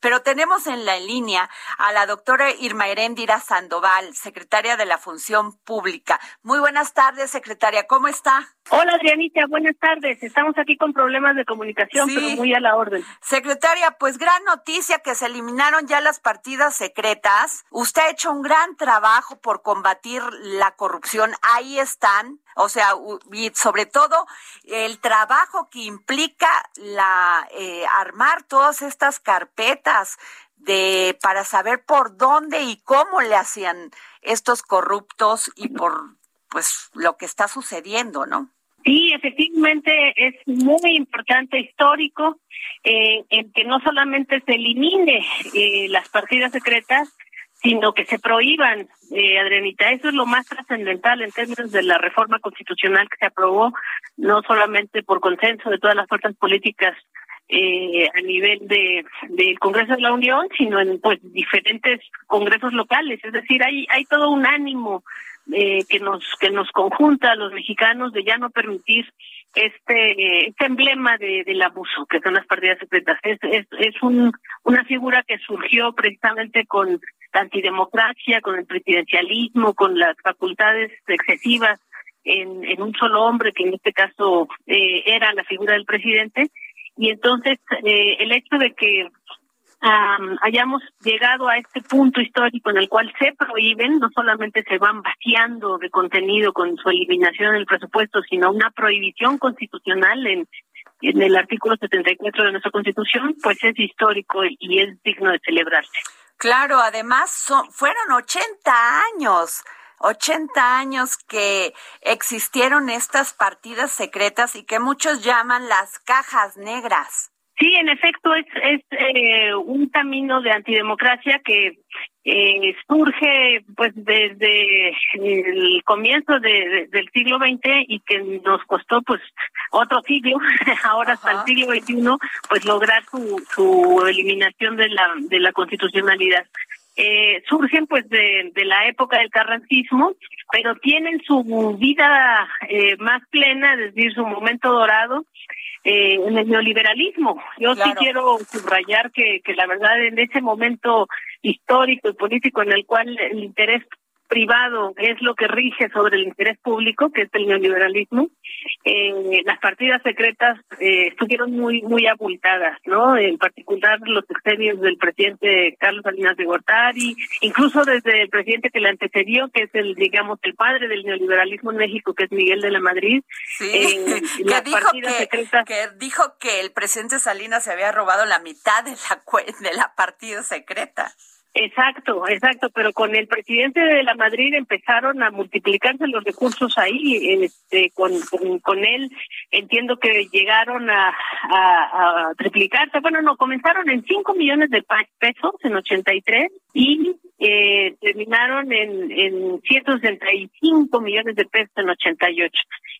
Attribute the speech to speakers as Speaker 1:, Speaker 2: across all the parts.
Speaker 1: Pero tenemos en la línea a la doctora Irma Heréndira Sandoval, secretaria de la Función Pública. Muy buenas tardes, secretaria. ¿Cómo está?
Speaker 2: Hola Adrianita, buenas tardes. Estamos aquí con problemas de comunicación,
Speaker 1: Sí.
Speaker 2: pero muy a la orden.
Speaker 1: Secretaria, pues gran noticia que se eliminaron ya las partidas secretas. Usted ha hecho un gran trabajo por combatir la corrupción. Ahí están. O sea, y sobre todo el trabajo que implica la eh, armar todas estas carpetas de para saber por dónde y cómo le hacían estos corruptos y por pues lo que está sucediendo, ¿no?
Speaker 2: Sí, efectivamente es muy importante, histórico, eh, en que no solamente se elimine eh, las partidas secretas, sino que se prohíban, eh, Adrianita. Eso es lo más trascendental en términos de la reforma constitucional que se aprobó, no solamente por consenso de todas las fuerzas políticas eh, a nivel de del Congreso de la Unión, sino en pues diferentes congresos locales. Es decir, hay hay todo un ánimo eh, que nos que nos conjunta a los mexicanos de ya no permitir este eh, este emblema de, del abuso que son las partidas secretas. Es es, es un, una figura que surgió precisamente con la antidemocracia con el presidencialismo con las facultades excesivas en, en un solo hombre que en este caso eh, era la figura del presidente. Y entonces eh, el hecho de que am, hayamos llegado a este punto histórico en el cual se prohíben, no solamente se van vaciando de contenido con su eliminación del presupuesto, sino una prohibición constitucional en, en el artículo 74 de nuestra Constitución, pues es histórico y es digno de celebrarse.
Speaker 1: Claro, además son, fueron 80 años, 80 años que existieron estas partidas secretas y que muchos llaman las cajas negras.
Speaker 2: Sí, en efecto, es, es eh, un camino de antidemocracia que eh, surge pues desde el comienzo de- de- del siglo XX y que nos costó pues otro siglo, ahora hasta el siglo XXI, pues lograr su, su eliminación de la, de la constitucionalidad. Eh, surgen pues de, de la época del carrancismo, pero tienen su vida eh, más plena, es decir, su momento dorado, eh, en el neoliberalismo. Yo sí quiero subrayar que, que la verdad en ese momento histórico y político en el cual el interés privado es lo que rige sobre el interés público, que es el neoliberalismo, eh, las partidas secretas eh, estuvieron muy muy abultadas, ¿no? En particular los exenios del presidente Carlos Salinas de Gortari, incluso desde el presidente que le antecedió, que es el, digamos, el padre del neoliberalismo en México, que es Miguel de la Madrid.
Speaker 1: Sí,
Speaker 2: Eh,
Speaker 1: que
Speaker 2: las
Speaker 1: dijo
Speaker 2: partidas
Speaker 1: que,
Speaker 2: secretas-
Speaker 1: que dijo que el presidente Salinas se había robado la mitad de la de la partida secreta.
Speaker 2: Exacto, exacto, pero con el presidente de la Madrid empezaron a multiplicarse los recursos ahí, este, con, con, él entiendo que llegaron a, triplicarse, bueno, no, comenzaron en 5 millones de pesos en 83 y eh, terminaron en, en 165 millones de pesos en 88.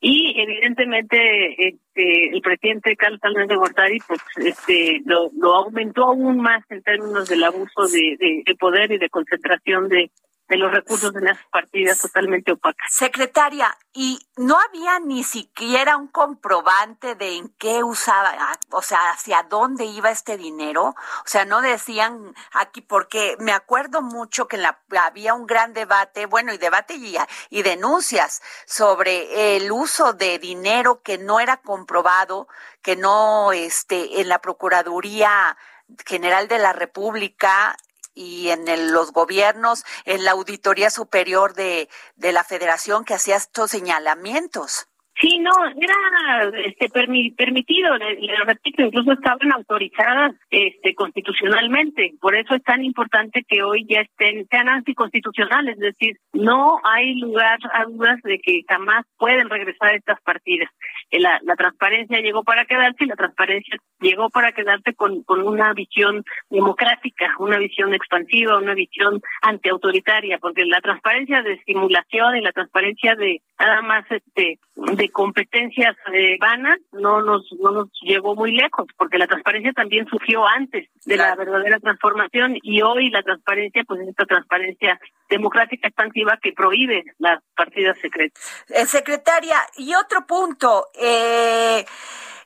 Speaker 2: Y evidentemente este, el presidente Carlos Salinas de Gortari pues este lo, lo aumentó aún más en términos del abuso de poder y de concentración de, de los recursos en esas partidas totalmente opacas.
Speaker 1: Secretaria, ¿y no había ni siquiera un comprobante de en qué usaba, o sea, hacia dónde iba este dinero? O sea, no decían aquí, porque me acuerdo mucho que la, había un gran debate, bueno, y debate y, y denuncias sobre el uso de dinero que no era comprobado, que no, este, en la Procuraduría General de la República y en el- los gobiernos, en la Auditoría Superior de, de la Federación que hacía estos señalamientos.
Speaker 2: Sí, no, era este permi- permitido, le repito, incluso estaban autorizadas este constitucionalmente. Por eso es tan importante que hoy ya estén sean anticonstitucionales, es decir, no hay lugar a dudas de que jamás pueden regresar estas partidas. Eh, la, la transparencia llegó para quedarse y la transparencia llegó para quedarse con, con una visión democrática, una visión expansiva, una visión antiautoritaria, porque la transparencia de estimulación y la transparencia de nada más este de competencias eh, vanas no nos no nos llevó muy lejos, porque la transparencia también surgió antes de la verdadera transformación y hoy la transparencia pues es esta transparencia democrática expansiva que prohíbe las partidas secretas.
Speaker 1: Eh, secretaria, y otro punto, eh,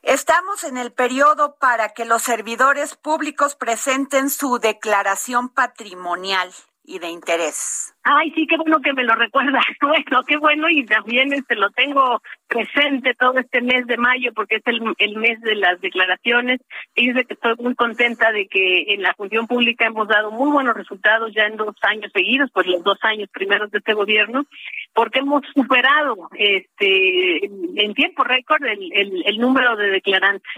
Speaker 1: estamos en el periodo para que los servidores públicos presenten su declaración patrimonial y de interés.
Speaker 2: Ay, sí, qué bueno que me lo recuerda. Bueno, qué bueno y también este lo tengo presente todo este mes de mayo porque es el, el mes de las declaraciones. Fíjese que estoy muy contenta de que en la función pública hemos dado muy buenos resultados ya en dos años seguidos, pues los dos años primeros de este gobierno, porque hemos superado este en tiempo récord el, el, el número de declarantes.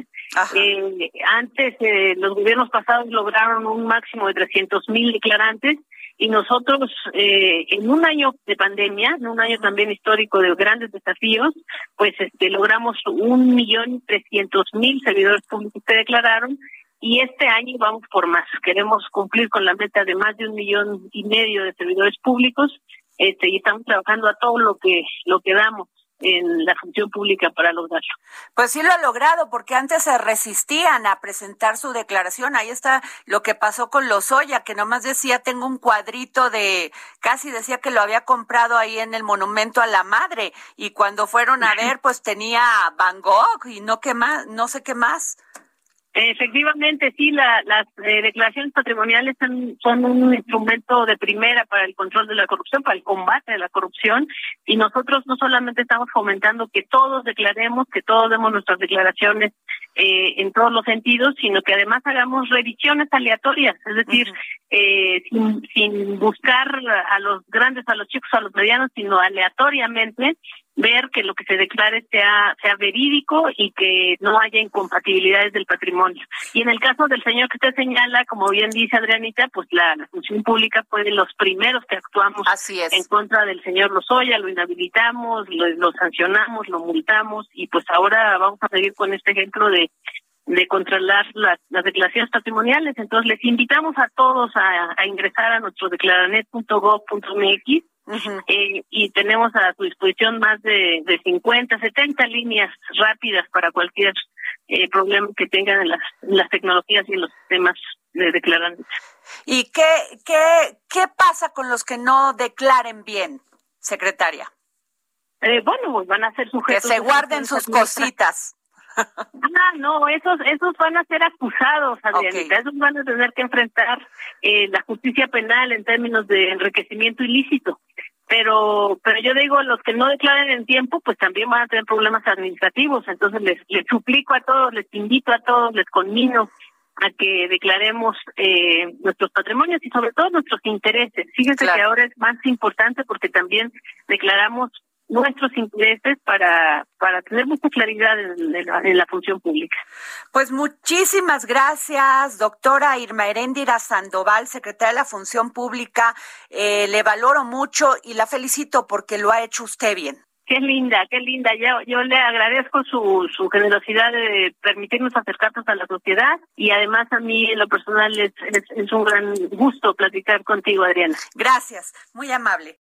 Speaker 2: Eh, antes, eh, los gobiernos pasados lograron un máximo de 300 mil declarantes y nosotros eh, en un año de pandemia, en un año también histórico de grandes desafíos, pues este logramos un millón trescientos mil servidores públicos que declararon y este año vamos por más. Queremos cumplir con la meta de más de un millón y medio de servidores públicos este y estamos trabajando a todo lo que lo que damos en la función pública para lograrlo.
Speaker 1: Pues sí lo ha logrado, porque antes se resistían a presentar su declaración. Ahí está lo que pasó con Lozoya, que nomás decía, tengo un cuadrito de, casi decía que lo había comprado ahí en el monumento a la madre, y cuando fueron a ver, pues tenía Van Gogh y no qué más, no sé qué más.
Speaker 2: Efectivamente, sí, la, las eh, declaraciones patrimoniales son, son, un instrumento de primera para el control de la corrupción, para el combate de la corrupción, y nosotros no solamente estamos fomentando que todos declaremos, que todos demos nuestras declaraciones eh, en todos los sentidos, sino que además hagamos revisiones aleatorias, es decir, eh, sin, sin buscar a los grandes, a los chicos, a los medianos, sino aleatoriamente ver que lo que se declare sea, sea verídico y que no haya incompatibilidades del patrimonio. Y en el caso del señor que usted señala, como bien dice Adrianita, pues la, función pública fue de los primeros que actuamos
Speaker 1: Así es.
Speaker 2: en contra del señor Lozoya, lo inhabilitamos, lo, lo sancionamos, lo multamos y pues ahora vamos a seguir con este ejemplo de de controlar las, las declaraciones patrimoniales. Entonces les invitamos a todos a, a ingresar a nuestro declaranet.gov.mx eh, y tenemos a su disposición más de, de 50, 70 líneas rápidas para cualquier eh, problema que tengan en las, las tecnologías y en los sistemas de declarantes.
Speaker 1: ¿Y qué, qué, qué pasa con los que no declaren bien, secretaria?
Speaker 2: Eh, bueno, pues van a ser sujetos.
Speaker 1: Que se guarden sus cositas.
Speaker 2: Ah, no, esos, esos van a ser acusados, Adrianita. Esos van a tener que enfrentar eh, la justicia penal en términos de enriquecimiento ilícito. Pero, pero yo digo, los que no declaren en tiempo, pues también van a tener problemas administrativos. Entonces les, les suplico a todos, les invito a todos, les conmino a que declaremos eh, nuestros patrimonios y sobre todo nuestros intereses. Fíjense que ahora es más importante porque también declaramos nuestros intereses para, para tener mucha claridad en, la, función pública.
Speaker 1: Pues muchísimas gracias, doctora Irma Heréndira Sandoval, secretaria de la Función Pública. Eh, le valoro mucho y la felicito porque lo ha hecho usted bien.
Speaker 2: Qué linda, qué linda. Yo, yo le agradezco su, su generosidad de permitirnos acercarnos a la sociedad y además a mí en lo personal es, es un gran gusto platicar contigo, Adriana.
Speaker 1: Gracias, muy amable.